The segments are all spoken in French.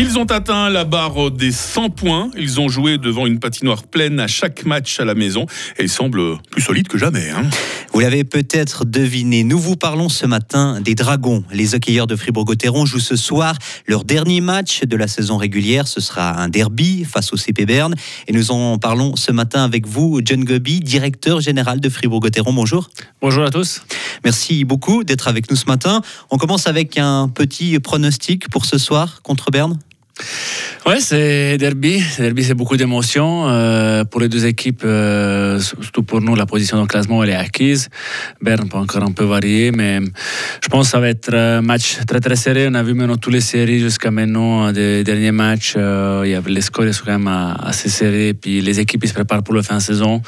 Ils ont atteint la barre des 100 points. Ils ont joué devant une patinoire pleine à chaque match à la maison et ils semblent plus solides que jamais. Hein. Vous l'avez peut-être deviné, nous vous parlons ce matin des Dragons. Les hockeyeurs de Fribourg-Gotteron jouent ce soir leur dernier match de la saison régulière. Ce sera un derby face au CP Berne. Et nous en parlons ce matin avec vous, John Gobi, directeur général de Fribourg-Gotteron. Bonjour. Bonjour à tous. Merci beaucoup d'être avec nous ce matin. On commence avec un petit pronostic pour ce soir contre Berne. Ouais, c'est derby. Derby, c'est beaucoup d'émotions euh, pour les deux équipes. Euh, pour nous, la position le classement elle est acquise. Berne peut encore un peu varier, mais je pense que ça va être un match très très serré. On a vu maintenant toutes les séries jusqu'à maintenant des derniers matchs. Euh, il y avait les scores sont quand même assez serrés. Puis les équipes ils se préparent pour la fin de saison.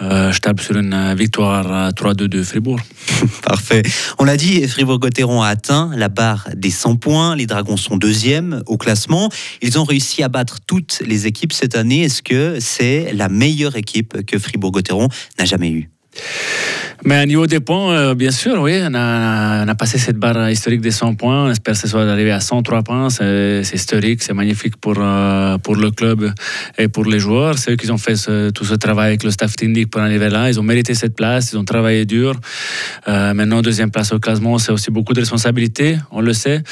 je tape sur une victoire 3-2 de Fribourg. Parfait. On l'a dit, Fribourg-Gotteron a atteint la barre des 100 points. Les Dragons sont deuxième au classement. Ils ont réussi à battre toutes les équipes cette année. Est-ce que c'est la meilleure équipe que Fribourg-Gotteron n'a jamais eue mais à niveau des points, euh, bien sûr, oui, on a, passé cette barre historique des 100 points. On espère que ce soit d'arriver à 103 points. C'est historique, c'est magnifique pour, euh, pour le club et pour les joueurs. C'est eux qui ont fait tout ce travail avec le staff technique pour arriver là. Ils ont mérité cette place, ils ont travaillé dur. Euh, maintenant, deuxième place au classement, c'est aussi beaucoup de responsabilités, on le sait.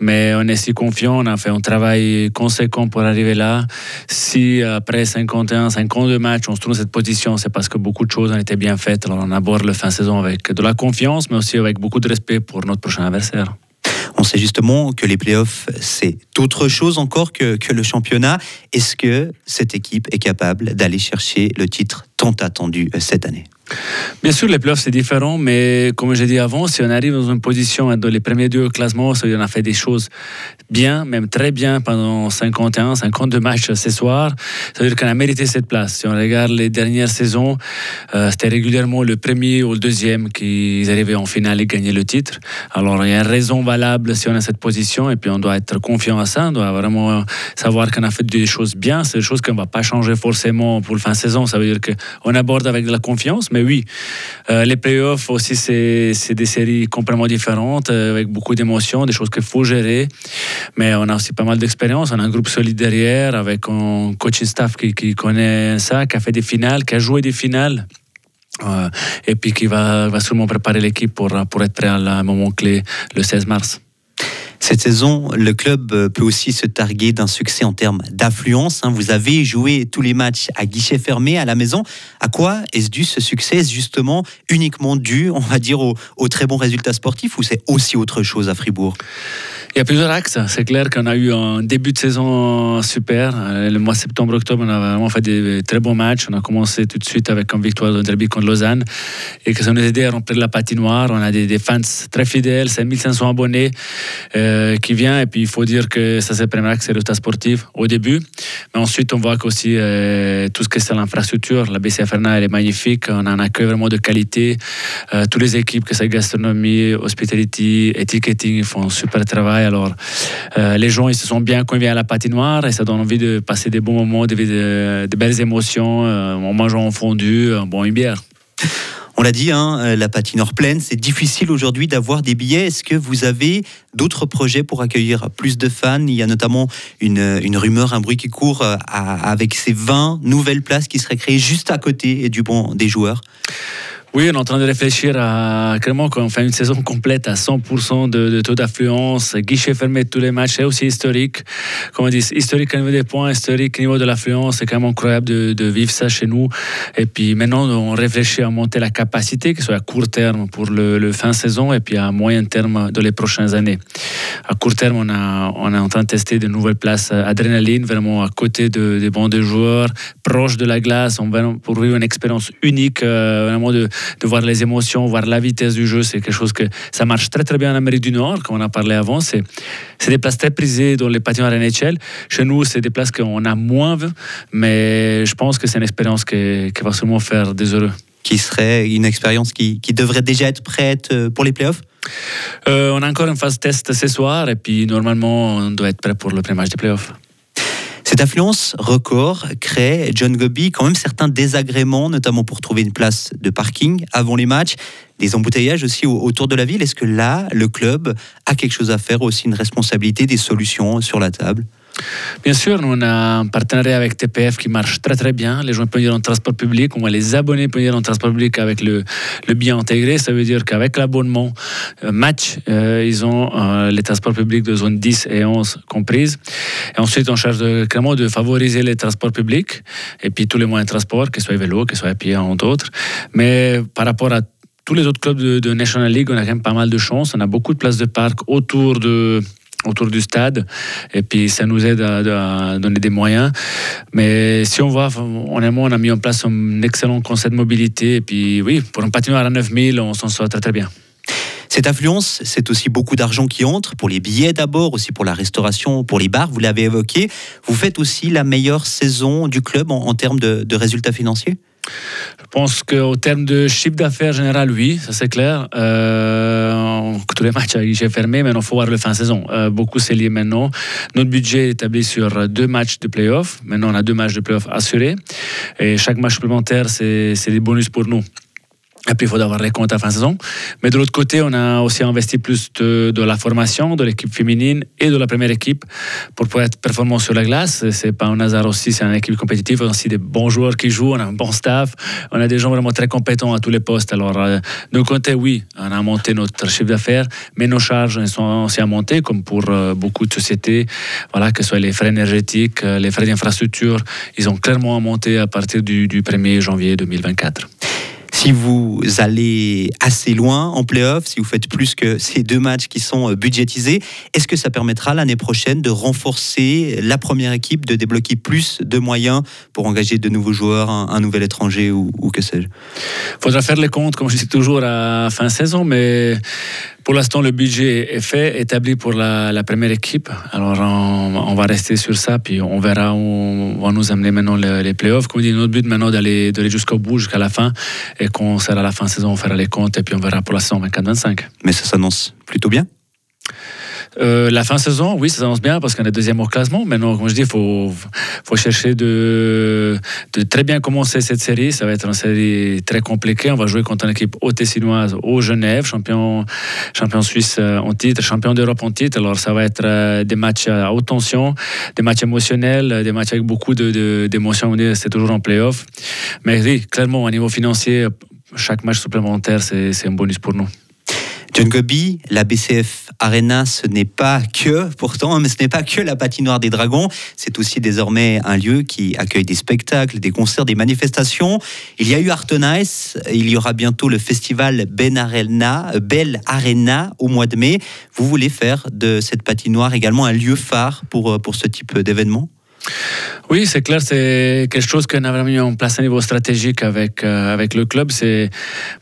Mais on est si confiant, on a fait un travail conséquent pour arriver là. Si après 51, 52 matchs, on se trouve dans cette position, c'est parce que beaucoup de choses ont été bien faites. Alors on aborde le fin de saison avec de la confiance, mais aussi avec beaucoup de respect pour notre prochain adversaire. On sait justement que les playoffs, c'est autre chose encore que, que le championnat. Est-ce que cette équipe est capable d'aller chercher le titre tant attendu euh, cette année? Bien sûr, les playoffs, c'est différent, mais comme j'ai dit avant, si on arrive dans une position dans les premiers deux classements, on a fait des choses bien, même très bien pendant 51, 52 matchs ce soir, ça veut dire qu'on a mérité cette place. Si on regarde les dernières saisons, euh, c'était régulièrement le premier ou le deuxième qui arrivaient en finale et gagnaient le titre. Alors, il y a une raison valable si on a cette position, et puis on doit être confiant à ça, on doit vraiment savoir qu'on a fait des choses bien, c'est des choses qu'on ne va pas changer forcément pour le fin de saison, ça veut dire qu'on aborde avec de la confiance, mais oui, euh, les playoffs aussi, c'est des séries complètement différentes, euh, avec beaucoup d'émotions, des choses qu'il faut gérer. Mais on a aussi pas mal d'expérience. On a un groupe solide derrière, avec un coaching staff qui, connaît ça, qui a fait des finales, qui a joué des finales. Euh, et puis qui va, va sûrement préparer l'équipe pour, pour être prêt à un moment clé le 16 mars. Cette saison, le club euh, peut aussi se targuer d'un succès en termes d'affluence. Hein. Vous avez joué tous les matchs à guichet fermé à la maison. À quoi est-ce dû ce succès? Est-ce justement uniquement dû, on va dire, aux, très bons résultats sportifs ou c'est aussi autre chose à Fribourg? Il y a plusieurs axes. C'est clair qu'on a eu un début de saison super. Euh, le mois septembre-octobre, on a vraiment fait des très bons matchs. On a commencé tout de suite avec une victoire de derby contre Lausanne et que ça nous a aidé à remplir la patinoire. On a des, fans très fidèles, 5500 abonnés. Euh, euh, qui vient. Et puis, il faut dire que ça, c'est le premier axe, c'est le résultat sportif au début. Mais ensuite, on voit qu'aussi euh, tout ce que c'est l'infrastructure. La BCFRNA, elle est magnifique. On a un accueil vraiment de qualité. Euh, toutes les équipes, que c'est gastronomie, hospitality, ticketing, ils font un super travail. Alors, les gens, ils se sont bien viennent à la patinoire et ça donne envie de passer des bons moments, de, de, belles émotions en mangeant un fondu, bon une bière. On l'a dit, hein, euh, la patinoire pleine, c'est difficile aujourd'hui d'avoir des billets. Est-ce que vous avez d'autres projets pour accueillir plus de fans? Il y a notamment une, rumeur, un bruit qui court euh, avec ces 20 nouvelles places qui seraient créées juste à côté du banc des joueurs. Oui, on est en train de réfléchir à comment on fait une saison complète à 100% de, taux d'affluence, guichet fermé de tous les matchs, c'est aussi historique. Comme on dit, historique au niveau des points, historique au niveau de l'affluence, c'est quand même incroyable de, vivre ça chez nous. Et puis maintenant, on réfléchit à monter la capacité, que ce soit à court terme pour le, fin saison et puis à moyen terme dans les prochaines années. À court terme, on est en train de tester de nouvelles places adrénaline, vraiment à côté des bancs de joueurs, proche de la glace, on va pour vivre une expérience unique, euh, vraiment de de voir les émotions, voir la vitesse du jeu. C'est quelque chose que ça marche très très bien en Amérique du Nord, comme on a parlé avant. C'est des places très prisées dans les patinoires NHL. Chez nous, c'est des places qu'on a moins, mais je pense que c'est une expérience qui, qui va sûrement faire des heureux. Qui serait une expérience qui, qui devrait déjà être prête euh, pour les playoffs? Euh, On a encore une phase test ce soir et puis normalement on doit être prêt pour le premier match des playoffs. Cette affluence record crée, John Gobi, quand même certains désagréments, notamment pour trouver une place de parking avant les matchs, des embouteillages aussi autour de la ville. Est-ce que là, le club a quelque chose à faire, aussi une responsabilité, des solutions sur la table? Bien sûr, nous on a un partenariat avec TPF qui marche très très bien. Les gens peuvent venir en transport public, on les abonnés peuvent venir en transport public avec le, le bien intégré. Ça veut dire qu'avec l'abonnement euh, match, euh, ils ont euh, les transports publics de zone 10 et 11 comprises. Et ensuite, on cherche de, clairement de favoriser les transports publics et puis tous les moyens de transport, que ce soit vélo, que ce soit pied, entre autres. Mais par rapport à tous les autres clubs de, de National League, on a quand même pas mal de chance. On a beaucoup de places de parc autour de autour du stade. Et puis, ça nous aide à, donner des moyens. Mais si on voit, honnêtement, on a mis en place un excellent concept de mobilité. Et puis, oui, pour un patinoire à 9000, on s'en sort très, très bien. Cette affluence, c'est aussi beaucoup d'argent qui entre pour les billets d'abord, aussi pour la restauration, pour les bars, vous l'avez évoqué. Vous faites aussi la meilleure saison du club en, termes de résultats financiers? Je pense qu'au terme de chiffre d'affaires général, oui, ça c'est clair. Euh, tous les matchs à guichet fermé, mais il faut voir le fin saison. Euh, beaucoup c'est lié maintenant. Notre budget est établi sur deux matchs de playoff. Maintenant, on a deux matchs de playoff assurés. Et chaque match supplémentaire, c'est des bonus pour nous. Et puis, il faut avoir les comptes à fin de saison. Mais de l'autre côté, on a aussi investi plus de, la formation de l'équipe féminine et de la première équipe pour pouvoir être performant sur la glace. C'est pas un hasard aussi, c'est une équipe compétitive. On a aussi des bons joueurs qui jouent, on a un bon staff, on a des gens vraiment très compétents à tous les postes. Alors, euh, de côté, oui, on a monté notre chiffre d'affaires, mais nos charges elles sont aussi à monter, comme pour euh, beaucoup de sociétés. Voilà, que ce soit les frais énergétiques, euh, les frais d'infrastructure, ils ont clairement monté à partir du 1er janvier 2024 si vous allez assez loin en playoff, si vous faites plus que ces deux matchs qui sont euh, budgétisés, est-ce que ça permettra l'année prochaine de renforcer la première équipe, de débloquer plus de moyens pour engager de nouveaux joueurs, un, nouvel étranger ou, que sais-je? Faudra faire les comptes, comme je dis toujours, à fin saison, mais pour l'instant, le budget est fait, établi pour la, première équipe. Alors, on, va rester sur ça, puis on verra où on va nous amener maintenant les, playoffs. Comme dit, notre but maintenant d'aller jusqu'au bout, jusqu'à la fin, et qu'on sera à la fin de saison, on fera les comptes, et puis on verra pour la saison 24-25. Mais ça s'annonce plutôt bien? Euh, la fin de saison, oui, ça s'annonce bien parce qu'on est deuxième au classement. Maintenant, comme je dis, il faut, chercher de, de très bien commencer cette série. Ça va être une série très compliquée. On va jouer contre une équipe haute-tessinoise au Genève, champion, champion suisse euh, en titre, champion d'Europe en titre. Alors, ça va être euh, des matchs à haute tension, des matchs émotionnels, des matchs avec beaucoup d'émotions. De, C'est toujours en playoff. Mais oui, clairement, au niveau financier, chaque match supplémentaire, c'est un bonus pour nous. John Gobi, la BCF Arena, ce n'est pas que, pourtant, mais ce n'est pas que la patinoire des Dragons, c'est aussi désormais un lieu qui accueille des spectacles, des concerts, des manifestations. Il y a eu Artenice, il y aura bientôt le festival Ben Arena, Belle Arena au mois de mai. Vous voulez faire de cette patinoire également un lieu phare pour, pour ce type d'événement? Oui, c'est clair, c'est quelque chose qu'on a vraiment mis en place à niveau stratégique avec, euh, avec le club.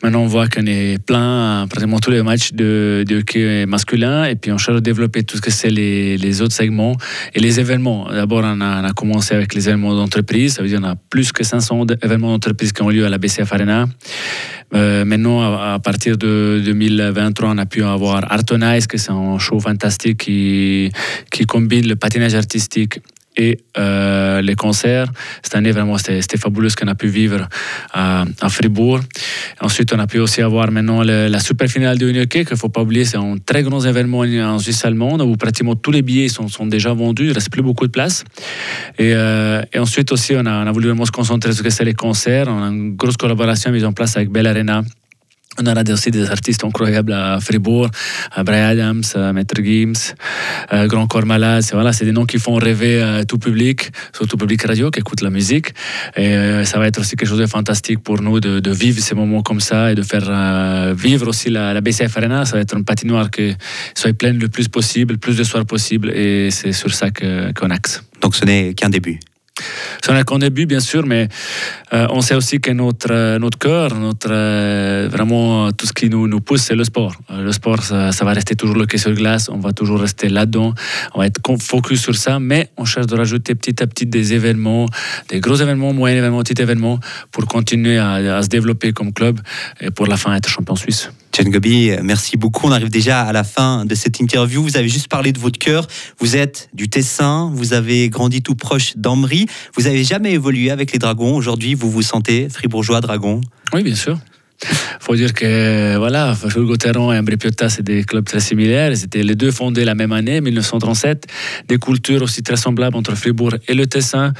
Maintenant, on voit qu'on est plein pratiquement tous les matchs de, de hockey masculin et puis on cherche à développer tout ce que c'est les, les, autres segments et les événements. D'abord, on a, on commencé avec les événements d'entreprise, ça veut dire qu'on a plus que 500 événements d'entreprise qui ont lieu à la BCF Arena. Euh, maintenant, à, partir de 2023, on a pu avoir Artonize, que c'est un show fantastique qui, qui combine le patinage artistique euh, les concerts. Cette année, vraiment, c'était fabuleux ce qu'on a pu vivre à, Fribourg. Ensuite, on a pu aussi avoir maintenant la super finale de Hockey, qu'il ne faut pas oublier, c'est un très grand événement en Suisse allemande où pratiquement tous les billets sont, déjà vendus, il ne reste plus beaucoup de place. Et, euh, et ensuite aussi, on a, on a, voulu vraiment se concentrer sur ce que c'est les concerts. On a une grosse collaboration mise en place avec Bell Arena on a aussi des artistes incroyables à Fribourg, à Brian Adams, à Maître Gims, à Grand Corps Malade. Voilà, c'est des noms qui font rêver à tout public, surtout public radio qui écoute la musique. Et euh, ça va être aussi quelque chose de fantastique pour nous de, vivre ces moments comme ça et de faire euh, vivre aussi la, BCF Arena. Ça va être une patinoire qui soit pleine le plus possible, le plus de soirs possible. Et c'est sur ça qu'on axe. Donc ce n'est qu'un début. C'est un début, bien sûr, mais euh, on sait aussi que notre, euh, notre cœur, notre, euh, vraiment tout ce qui nous, nous pousse, c'est le sport. le sport, ça, va rester toujours le quai sur glace, on va toujours rester là-dedans, on va être focus sur ça, mais on cherche de rajouter petit à petit des événements, des gros événements, moyens événements, petits événements, pour continuer à se développer comme club et pour la fin être champion suisse. John Gobi, merci beaucoup. On arrive déjà à la fin de cette interview. Vous avez juste parlé de votre cœur. Vous êtes du Tessin, vous avez grandi tout proche d'Ambry. Vous n'avez jamais évolué avec les Dragons. Aujourd'hui, vous vous sentez fribourgeois dragon? Oui, bien sûr faut dire que voilà, Fribourg-Gotteron et Ambri Piotta, c'est des clubs très similaires. Ils étaient les deux fondés la même année, 1937. Des cultures aussi très semblables entre Fribourg et le Tessin.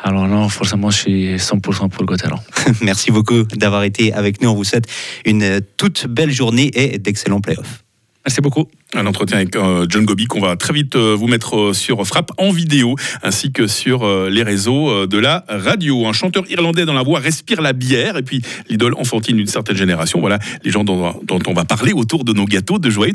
Alors non, forcément, je suis 100% pour Gotteron. Merci beaucoup d'avoir été avec nous. On vous souhaite une toute belle journée et d'excellents playoffs. Merci beaucoup. Un entretien avec euh, John Gobi qu'on va très vite euh, vous mettre euh, sur Frappe en vidéo ainsi que sur les réseaux de la radio. Un chanteur irlandais dans la voix respire la bière et puis l'idole enfantine d'une certaine génération. Voilà les gens dont, dont on va parler autour de nos gâteaux de joyeux